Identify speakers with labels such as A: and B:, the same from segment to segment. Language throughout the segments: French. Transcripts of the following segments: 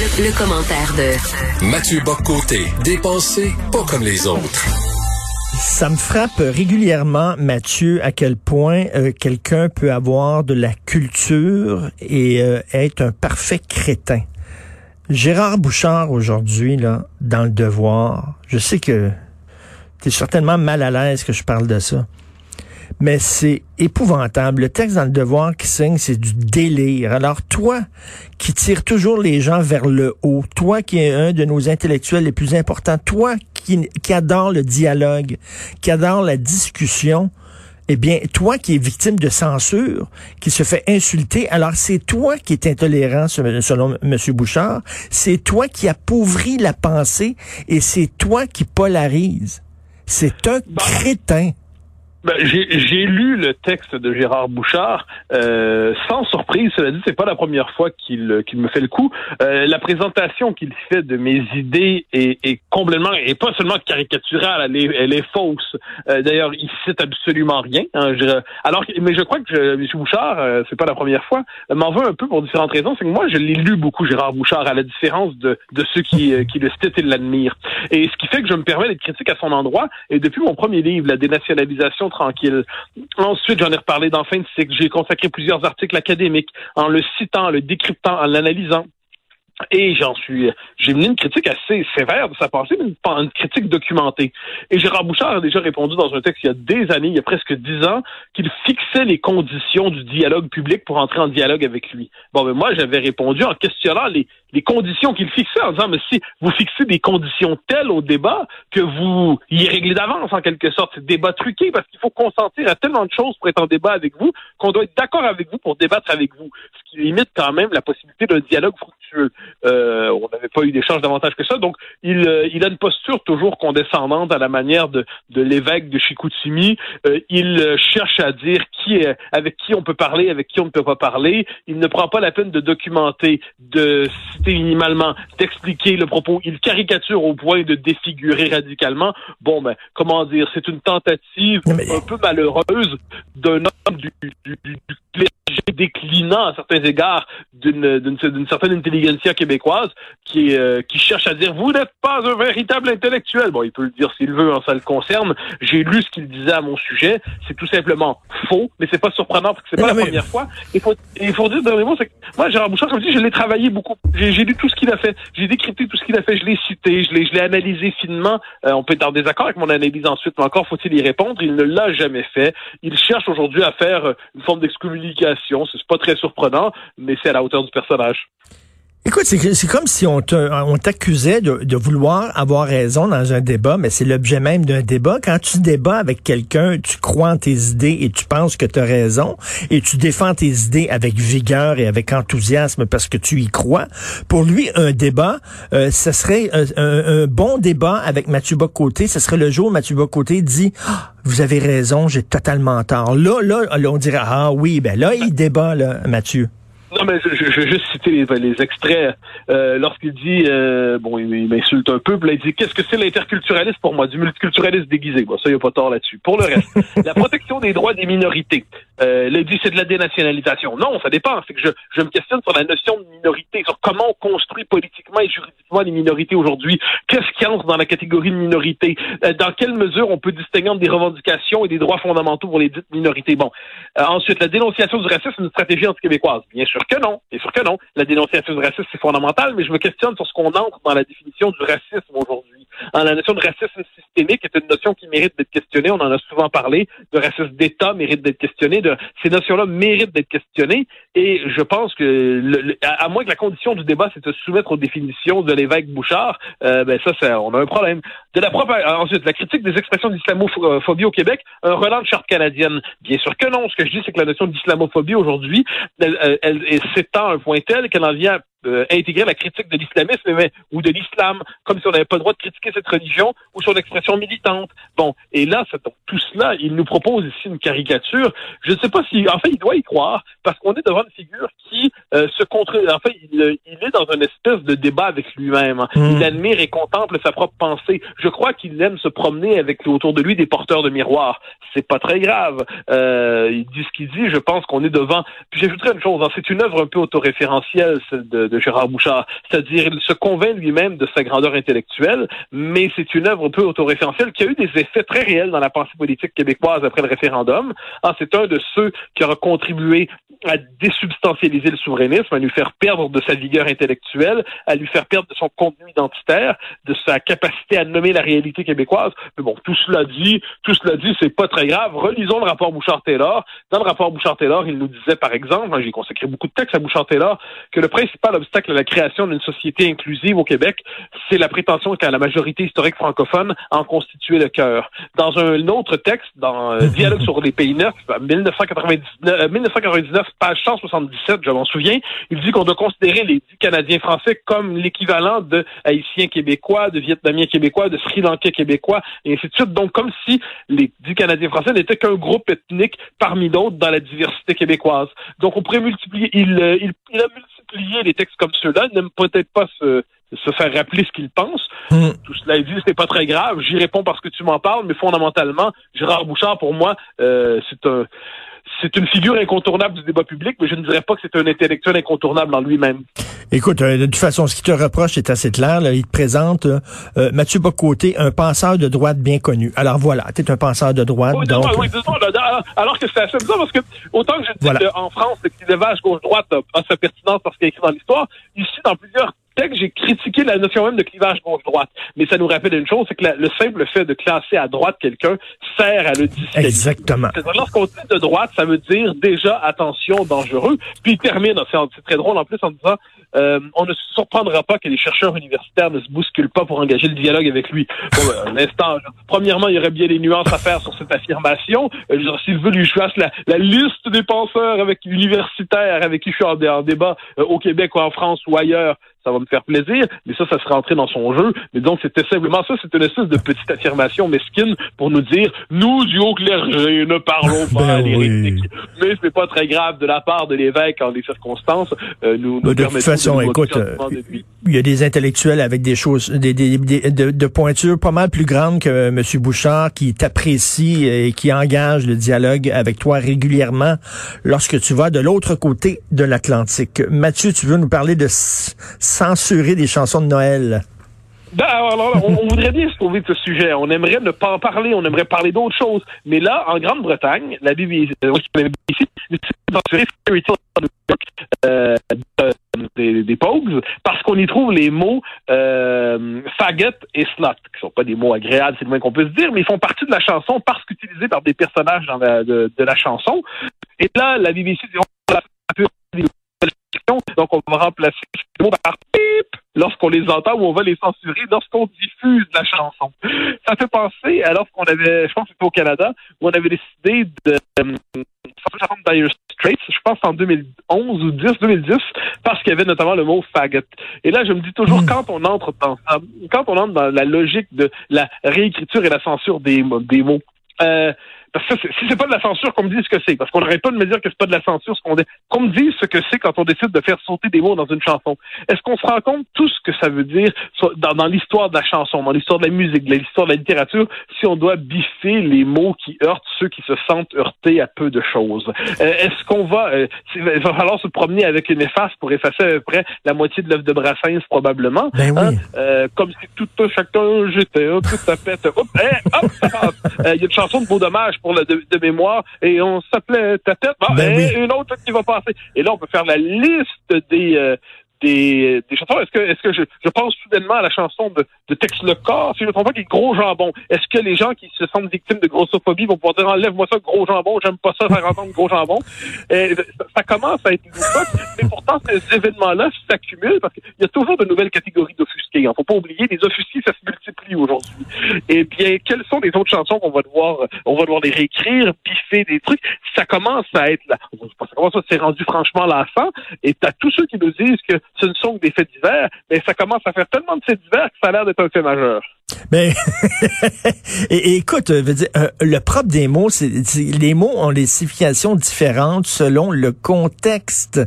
A: Le, commentaire de
B: Mathieu Boccoté, dépensé pas comme les autres.
C: Ça me frappe régulièrement, Mathieu, à quel point euh, quelqu'un peut avoir de la culture et euh, être un parfait crétin. Gérard Bouchard aujourd'hui, là, dans le devoir, je sais que tu es certainement mal à l'aise que je parle de ça mais c'est épouvantable. Le texte dans le devoir qui signe, c'est du délire. Alors toi, qui tire toujours les gens vers le haut, toi qui es un de nos intellectuels les plus importants, toi qui, qui adore le dialogue, qui adore la discussion, eh bien, toi qui es victime de censure, qui se fait insulter, alors c'est toi qui es intolérant, selon M. Bouchard, c'est toi qui appauvris la pensée et c'est toi qui polarise. C'est un crétin.
D: Ben, j'ai lu le texte de Gérard Bouchard euh, sans surprise. Cela dit, c'est pas la première fois qu'il qu'il me fait le coup. Euh, la présentation qu'il fait de mes idées est, est, complètement et pas seulement caricaturale, elle est, elle est fausse. Euh, D'ailleurs, il cite absolument rien. Hein, alors, mais je crois que je, M. Bouchard, euh, c'est pas la première fois, m'en veut un peu pour différentes raisons. C'est que moi, je l'ai lu beaucoup Gérard Bouchard, à la différence de, de ceux qui, qui le citent et l'admirent. Et ce qui fait que je me permets d'être critique à son endroit. Et depuis mon premier livre, la dénationalisation tranquille. Ensuite, j'en ai reparlé dans fin de cycle. J'ai consacré plusieurs articles académiques en le citant, en le décryptant, en l'analysant. Et j'en suis, j'ai mené une critique assez sévère de sa pensée, mais une, critique documentée. Et Gérard Bouchard a déjà répondu dans un texte il y a des années, il y a presque dix ans, qu'il fixait les conditions du dialogue public pour entrer en dialogue avec lui. Bon, mais moi, j'avais répondu en questionnant les, les conditions qu'il fixait, en disant, mais si vous fixez des conditions telles au débat que vous y réglez d'avance, en quelque sorte, c'est débat truqué, parce qu'il faut consentir à tellement de choses pour être en débat avec vous, qu'on doit être d'accord avec vous pour débattre avec vous. Ce qui limite quand même la possibilité d'un dialogue fructueux. Euh, on n'avait pas eu d'échange davantage que ça. Donc, il, euh, il a une posture toujours condescendante à la manière de, de l'évêque de Chicoutimi. Euh, il cherche à dire qui est, avec qui on peut parler, avec qui on ne peut pas parler. Il ne prend pas la peine de documenter, de citer minimalement, d'expliquer le propos. Il caricature au point de défigurer radicalement. Bon, ben, comment dire, c'est une tentative un peu malheureuse d'un homme du, du, du, du déclinant à certains égards d'une certaine intelligentsia québécoise qui, euh, qui cherche à dire vous n'êtes pas un véritable intellectuel. Bon, il peut le dire s'il veut, hein, ça le concerne. J'ai lu ce qu'il disait à mon sujet. C'est tout simplement faux, mais c'est pas surprenant parce que c'est pas la première fois. Il faut, il faut dire dernier mot, c'est que moi, Gérard Bouchard, comme je dis, je l'ai travaillé beaucoup. J'ai lu tout ce qu'il a fait. J'ai décrypté tout ce qu'il a fait. Je l'ai cité. Je l'ai, je l'ai analysé finement. Euh, on peut être en désaccord avec mon analyse ensuite, mais encore faut-il y répondre. Il ne l'a jamais fait. Il cherche aujourd'hui à faire une forme d'excommunication. C'est pas très surprenant, mais c'est à la hauteur du personnage.
C: Écoute, c'est comme si on t'accusait de, vouloir avoir raison dans un débat, mais c'est l'objet même d'un débat. Quand tu débats avec quelqu'un, tu crois en tes idées et tu penses que tu as raison et tu défends tes idées avec vigueur et avec enthousiasme parce que tu y crois. Pour lui, un débat, euh, ce serait un, bon débat avec Mathieu Bocoté. Ce serait le jour où Mathieu Bocoté dit ah, Vous avez raison, j'ai totalement tort. Là, là, on dirait Ah oui, ben là, il débat, là, Mathieu.
D: Non, mais je, je, vais juste citer les, les extraits. Euh, Lorsqu'il dit, euh, bon, il, m'insulte un peu, puis là, il dit, qu'est-ce que c'est l'interculturalisme pour moi? Du multiculturalisme déguisé. Bon, ça, il n'y a pas tort là-dessus. Pour le reste, la protection des droits des minorités. Euh, là, il dit, c'est de la dénationalisation. Non, ça dépend. C'est que je, je me questionne sur la notion de minorité, sur comment on construit politiquement et juridiquement les minorités aujourd'hui. Qu'est-ce qui entre dans la catégorie de minorité? Euh, dans quelle mesure on peut distinguer entre des revendications et des droits fondamentaux pour les dites minorités? Bon. Euh, ensuite, la dénonciation du racisme, c'est une stratégie anti-québécoise. Bien sûr que non. Bien sûr que non. La dénonciation du racisme, c'est fondamental, mais je me questionne sur ce qu'on entre dans la définition du racisme aujourd'hui. La notion de racisme systémique est une notion qui mérite d'être questionnée. On en a souvent parlé. De racisme d'État mérite d'être questionné. Ces notions-là méritent d'être questionnées. Et je pense que, à, moins que la condition du débat, c'est de se soumettre aux définitions de l'évêque Bouchard, euh, ben ça, ça, on a un problème. De la propre, ensuite, la critique des expressions d'islamophobie au Québec, un relent de charte canadienne. Bien sûr que non. Ce que je dis, c'est que la notion d'islamophobie aujourd'hui, elle, elle, elle s'étend à un point tel qu'elle en vient euh, intégrer la critique de l'islamisme mais, ou de l'islam, comme si on n'avait pas le droit de critiquer cette religion ou sur l'expression militante. Bon, et là, tout cela, il nous propose ici une caricature. Je ne sais pas si, en fait, il doit y croire, parce qu'on est devant une figure qui euh, se contre... En fait, il, il, est dans une espèce de débat avec lui-même. Hmm. Il admire et contemple sa propre pensée. Je crois qu'il aime se promener avec autour de lui des porteurs de miroirs. C'est pas très grave. Euh, il dit ce qu'il dit. Je pense qu'on est devant... Puis j'ajouterais une chose. Hein, c'est une œuvre un peu autoréférentielle, celle de de, Gérard Bouchard. C'est-à-dire, il se convainc lui-même de sa grandeur intellectuelle, mais c'est une œuvre peu autoréférentielle qui a eu des effets très réels dans la pensée politique québécoise après le référendum. Ah, c'est un de ceux qui aura contribué à désubstantialiser le souverainisme, à lui faire perdre de sa vigueur intellectuelle, à lui faire perdre de son contenu identitaire, de sa capacité à nommer la réalité québécoise. Mais bon, tout cela dit, tout cela dit, c'est pas très grave. Relisons le rapport Bouchard-Taylor. Dans le rapport Bouchard-Taylor, il nous disait, par exemple, j'ai consacré beaucoup de textes à Bouchard-Taylor, que le principal obstacle à la création d'une société inclusive au Québec, c'est la prétention qu'a la majorité historique francophone en constituer le cœur. Dans un autre texte, dans euh, Dialogue sur les pays neufs, 1999, 1999 page 177, je m'en souviens, il dit qu'on doit considérer les Canadiens français comme l'équivalent de Haïtiens québécois, de Vietnamiens québécois, de Sri Lankais québécois, et ainsi de suite. Donc, comme si les dix Canadiens français n'étaient qu'un groupe ethnique parmi d'autres dans la diversité québécoise. Donc, on pourrait multiplier, il, euh, il, il a multiplié les textes comme ceux-là, n'aime peut-être pas se se faire rappeler ce qu'il pense. Hmm. Tout cela est dit, c'est pas très grave. J'y réponds parce que tu m'en parles, mais fondamentalement, Gérard Bouchard, pour moi, euh, c'est un c'est une figure incontournable du débat public, mais je ne dirais pas que c'est un intellectuel incontournable en lui-même.
C: Écoute, euh, de toute façon, ce qui te reproche est assez clair. Il te présente euh, euh, Mathieu Bocoté, un penseur de droite bien connu. Alors voilà, tu es un penseur de droite.
D: Oui,
C: donc...
D: oui, alors que c'est assez bizarre parce que autant que je dis qu'en France, le clivage gauche-droite a, sa pertinence parce qu'il est écrit dans l'histoire, ici, dans plusieurs j'ai critiqué la notion même de clivage gauche-droite. Mais ça nous rappelle une chose, c'est que le simple fait de classer à droite quelqu'un sert à le disqualifier.
C: Exactement.
D: Lorsqu'on dit de droite, ça veut dire déjà attention, dangereux. Puis il termine, c'est très drôle en plus en disant euh, on ne se surprendra pas que les chercheurs universitaires ne se bousculent pas pour engager le dialogue avec lui. Bon, ben, un instant. Premièrement, il y aurait bien des nuances à faire sur cette affirmation. Euh, S'il veut lui fasse la, la, liste des penseurs avec universitaires avec qui je suis en, débat euh, au Québec ou en France ou ailleurs, ça va me faire plaisir, mais ça, ça serait entré dans son jeu. Mais donc, c'était simplement ça, c'était une espèce de petite affirmation mesquine pour nous dire, nous, du haut clergé, ne parlons pas ben l'hérétique. Mais c'est pas très grave de la part de l'évêque en des circonstances. Euh, nous, nous
C: de toute façon, écoute, euh, il y a des intellectuels avec des choses, des, des, de, de pointures pas mal plus grandes que M. Bouchard qui t'apprécie et qui engage le dialogue avec toi régulièrement lorsque tu vas de l'autre côté de l'Atlantique. Mathieu, tu veux nous parler de censurer des chansons de Noël?
D: Ben, alors, on, voudrait bien se trouver de ce sujet. On aimerait ne pas en parler, on aimerait parler d'autres choses. Mais là, en Grande-Bretagne, la BBC, euh, censuré euh, des, des Pogues parce qu'on y trouve les mots euh, faggot et slut, qui sont pas des mots agréables, c'est le moins qu'on peut se dire, mais ils font partie de la chanson parce qu'utilisés par des personnages la, de, de, la chanson. Et là, la BBC dit donc, on va remplacer ces mots par pip lorsqu'on les entend ou on va les censurer lorsqu'on diffuse la chanson. Ça fait penser à lorsqu'on avait, je pense que c'était au Canada, où on avait décidé de euh, Dire Straits, je pense en 2011 ou 10, 2010, parce qu'il y avait notamment le mot faggot. Et là, je me dis toujours, hmm. quand on entre dans quand on entre dans la logique de la réécriture et la censure des, des mots, euh, parce que si c'est pas de la censure, qu'on me dise ce que c'est. Parce qu'on n'arrête pas de me dire que c'est pas de la censure, ce qu'on dit. Qu'on me dise ce que c'est quand on décide de faire sauter des mots dans une chanson. Est-ce qu'on se rend compte tout ce que ça veut dire dans, dans l'histoire de la chanson, dans l'histoire de la musique, dans l'histoire de la littérature, si on doit biffer les mots qui heurtent ceux qui se sentent heurtés à peu de choses? Euh, est-ce qu'on va, euh, il va falloir se promener avec une efface pour effacer à peu près la moitié de l'œuvre de Brassens, probablement.
C: Ben oui. Hein?
D: euh, comme si tout chacun j'étais, tout à pète. Hop, eh, hop, Il y a une chanson de beau dommage pour le de, mémoire et on s'appelait ta tête. Ben et une autre qui va passer. Et là, on peut faire la liste des, euh, des, des chansons. Est-ce que, est-ce que je, je pense soudainement à la chanson de, de Tex Le Corps, si je ne trompe pas, qui est Gros Jambon. Est-ce que les gens qui se sentent victimes de grossophobie vont pouvoir dire enlève-moi ça, Gros Jambon, j'aime pas ça, faire entendre Gros Jambon? Et ça, commence à être loufoque, mais pourtant ces événements-là s'accumulent parce qu'il y a toujours de nouvelles catégories d'offusqués. Il ne faut pas oublier, les offusqués, ça se multiplie aujourd'hui. Et bien, quelles sont les autres chansons qu'on va devoir, on va devoir les réécrire, piffer des trucs? Ça commence à être là. Ça commence à s'est rendu franchement lassant. Et t'as tous ceux qui nous disent que ce ne sont que des faits divers, mais ça commence à faire tellement de faits divers que ça a l'air d'être un fait majeur.
C: Ben, et, écoute, veux dire, euh, le propre des mots, c'est les mots ont des significations différentes selon le contexte.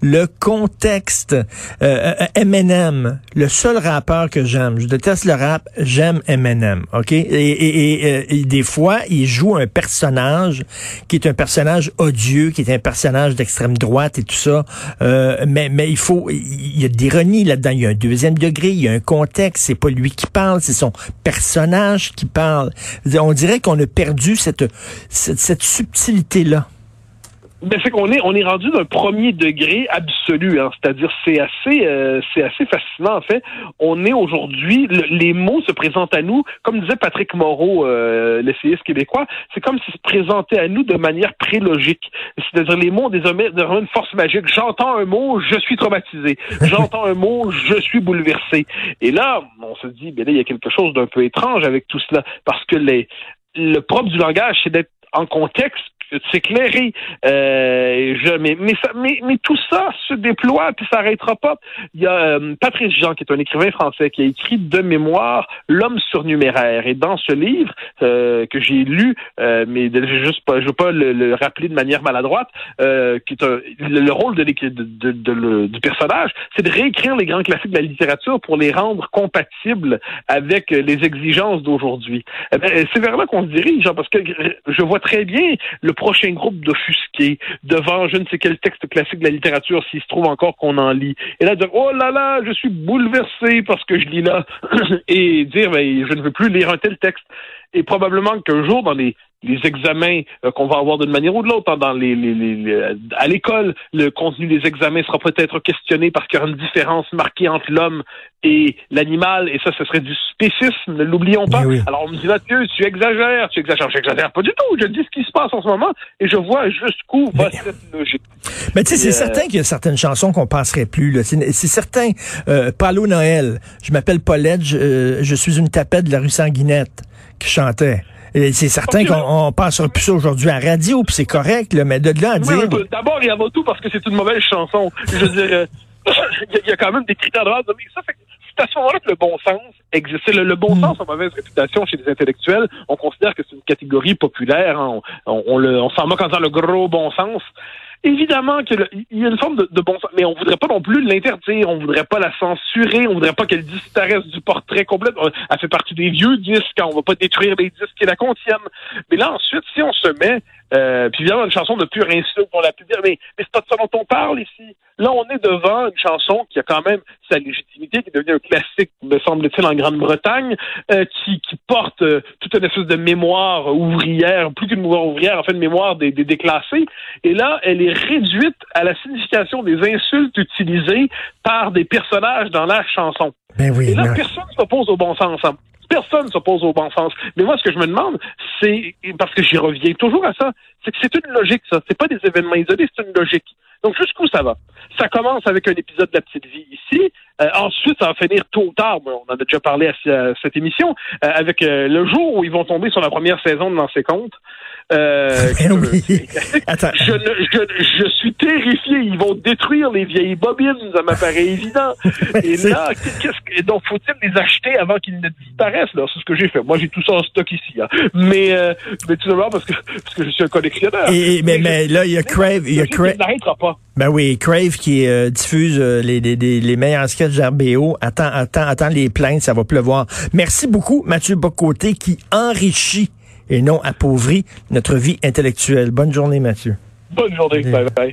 C: Le contexte. Euh, Eminem, le seul rappeur que j'aime, je déteste le rap, j'aime Eminem, ok? Et, et, et, des fois, il joue un personnage qui est un personnage odieux, qui est un personnage d'extrême droite et tout ça. Euh, mais mais il faut, il y a des renies là-dedans. Il y a un deuxième degré, il y a un contexte. C'est pas lui qui parle, c'est son personnage qui parle. On dirait qu'on a perdu cette, cette, subtilité-là.
D: Ben, c'est qu'on est on est rendu d'un premier degré absolu, hein. c'est-à-dire c'est assez euh, c'est assez fascinant en fait. On est aujourd'hui les mots se présentent à nous, comme disait Patrick Moreau, euh, l'essayiste québécois, c'est comme s'ils se présentaient à nous de manière prélogique. C'est-à-dire les mots ont désormais, une force magique. J'entends un mot, je suis traumatisé. J'entends un mot, je suis bouleversé. Et là, on se dit, ben là, il y a quelque chose d'un peu étrange avec tout cela, parce que les le propre du langage, c'est d'être en contexte s'éclairer. Euh, je, mais, mais, mais, mais, tout ça se déploie puis ça n'arrêtera pas. Il y a euh, Patrice Jean, qui est un écrivain français, qui a écrit de mémoire L'homme surnuméraire. Et dans ce livre euh, que j'ai lu, euh, mais je juste pas, je veux pas le, rappeler de manière maladroite, euh, qui est un, le, rôle de, de, de, du personnage, c'est de réécrire les grands classiques de la littérature pour les rendre compatibles avec les exigences d'aujourd'hui. Eh c'est vers là qu'on se dirige, parce que je vois très bien le prochain groupe d'offusqués devant je ne sais quel texte classique de la littérature s'il se trouve encore qu'on en lit. Et là, dire oh là là, je suis bouleversé parce que je lis là et dire ben, je ne veux plus lire un tel texte. Et probablement qu'un jour, dans les les examens euh, qu'on va avoir d'une manière ou de l'autre. Hein, dans les, les, les, à l'école, le contenu des examens sera peut-être questionné parce qu'il y aura une différence marquée entre l'homme et l'animal, et ça, ce serait du spécisme, ne l'oublions pas. Alors on me dit, Mathieu, tu exagères, tu exagères, j'exagère pas du tout, je dis ce qui se passe en ce moment, et je vois jusqu'où va cette logique.
C: Mais tu sais, c'est euh, certain qu'il y a certaines chansons qu'on passerait plus. C'est certain. Euh, Palo Noël, je m'appelle Paulette, je, euh, je suis une tapette de la rue Sanguinette qui chantait. C'est certain qu'on passera plus ça aujourd'hui à radio, puis c'est correct, là, mais de là à dire...
D: D'abord et avant tout parce que c'est une mauvaise chanson. Je veux dire, euh, il y, a quand même des critères de base. c'est à ce moment-là que le bon sens existe. Le, bon mm. sens a mauvaise réputation chez les intellectuels. On considère que c'est une catégorie populaire. Hein. On, on, on s'en moque en disant le gros bon sens. Évidemment qu'il y a une forme de, bon sens, mais on voudrait pas non plus l'interdire, on voudrait pas la censurer, on voudrait pas qu'elle disparaisse du portrait complet. Elle fait partie des vieux disques, on va pas détruire les disques qui la contiennent. Mais là, ensuite, si on se met euh, puis évidemment, une chanson de pure insulte, on l'a pu dire, mais, mais c'est pas de ça dont on parle ici. Là, on est devant une chanson qui a quand même sa légitimité, qui est devenue un classique, me semble-t-il, en Grande-Bretagne, euh, qui, qui porte euh, toute une espèce de mémoire ouvrière, plus qu'une mémoire ouvrière, en fait, une mémoire des, des déclassés. Et là, elle est réduite à la signification des insultes utilisées par des personnages dans la chanson.
C: Ben oui,
D: Et là, personne ne s'oppose au bon sens. Personne ne s'oppose au bon sens. Mais moi, ce que je me demande, c'est, parce que j'y reviens toujours à ça, c'est que c'est une logique, ça. C'est pas des événements isolés, c'est une logique. Donc, jusqu'où ça va? Ça commence avec un épisode de La Petite Vie ici. Euh, ensuite, ça va finir tôt ou tard, on en a déjà parlé à, cette émission, euh, avec euh, le jour où ils vont tomber sur la première saison de Lancer Compte. Euh,
C: eh oui.
D: Attends. Je, je, je, suis terrifié. Ils vont détruire les vieilles bobines, ça m'apparaît évident. Et là, qu'est-ce que, donc faut-il les acheter avant qu'ils ne disparaissent? Là C'est ce que j'ai fait. Moi, j'ai tout ça en stock ici. Hein. Mais, euh, mais tout simplement parce que parce que je suis un collectionneur.
C: Et, mais, mais, là, il y a Crave, il y a Crave.
D: pas.
C: Ben oui, Crave qui euh, diffuse euh, les, les, les, meilleurs sketchs d'RBO. Attends, attends, attends les plaintes, ça va pleuvoir. Merci beaucoup, Mathieu Bocoté, qui enrichit et non appauvrit notre vie intellectuelle. Bonne journée, Mathieu.
D: Bonne journée. Bye bye.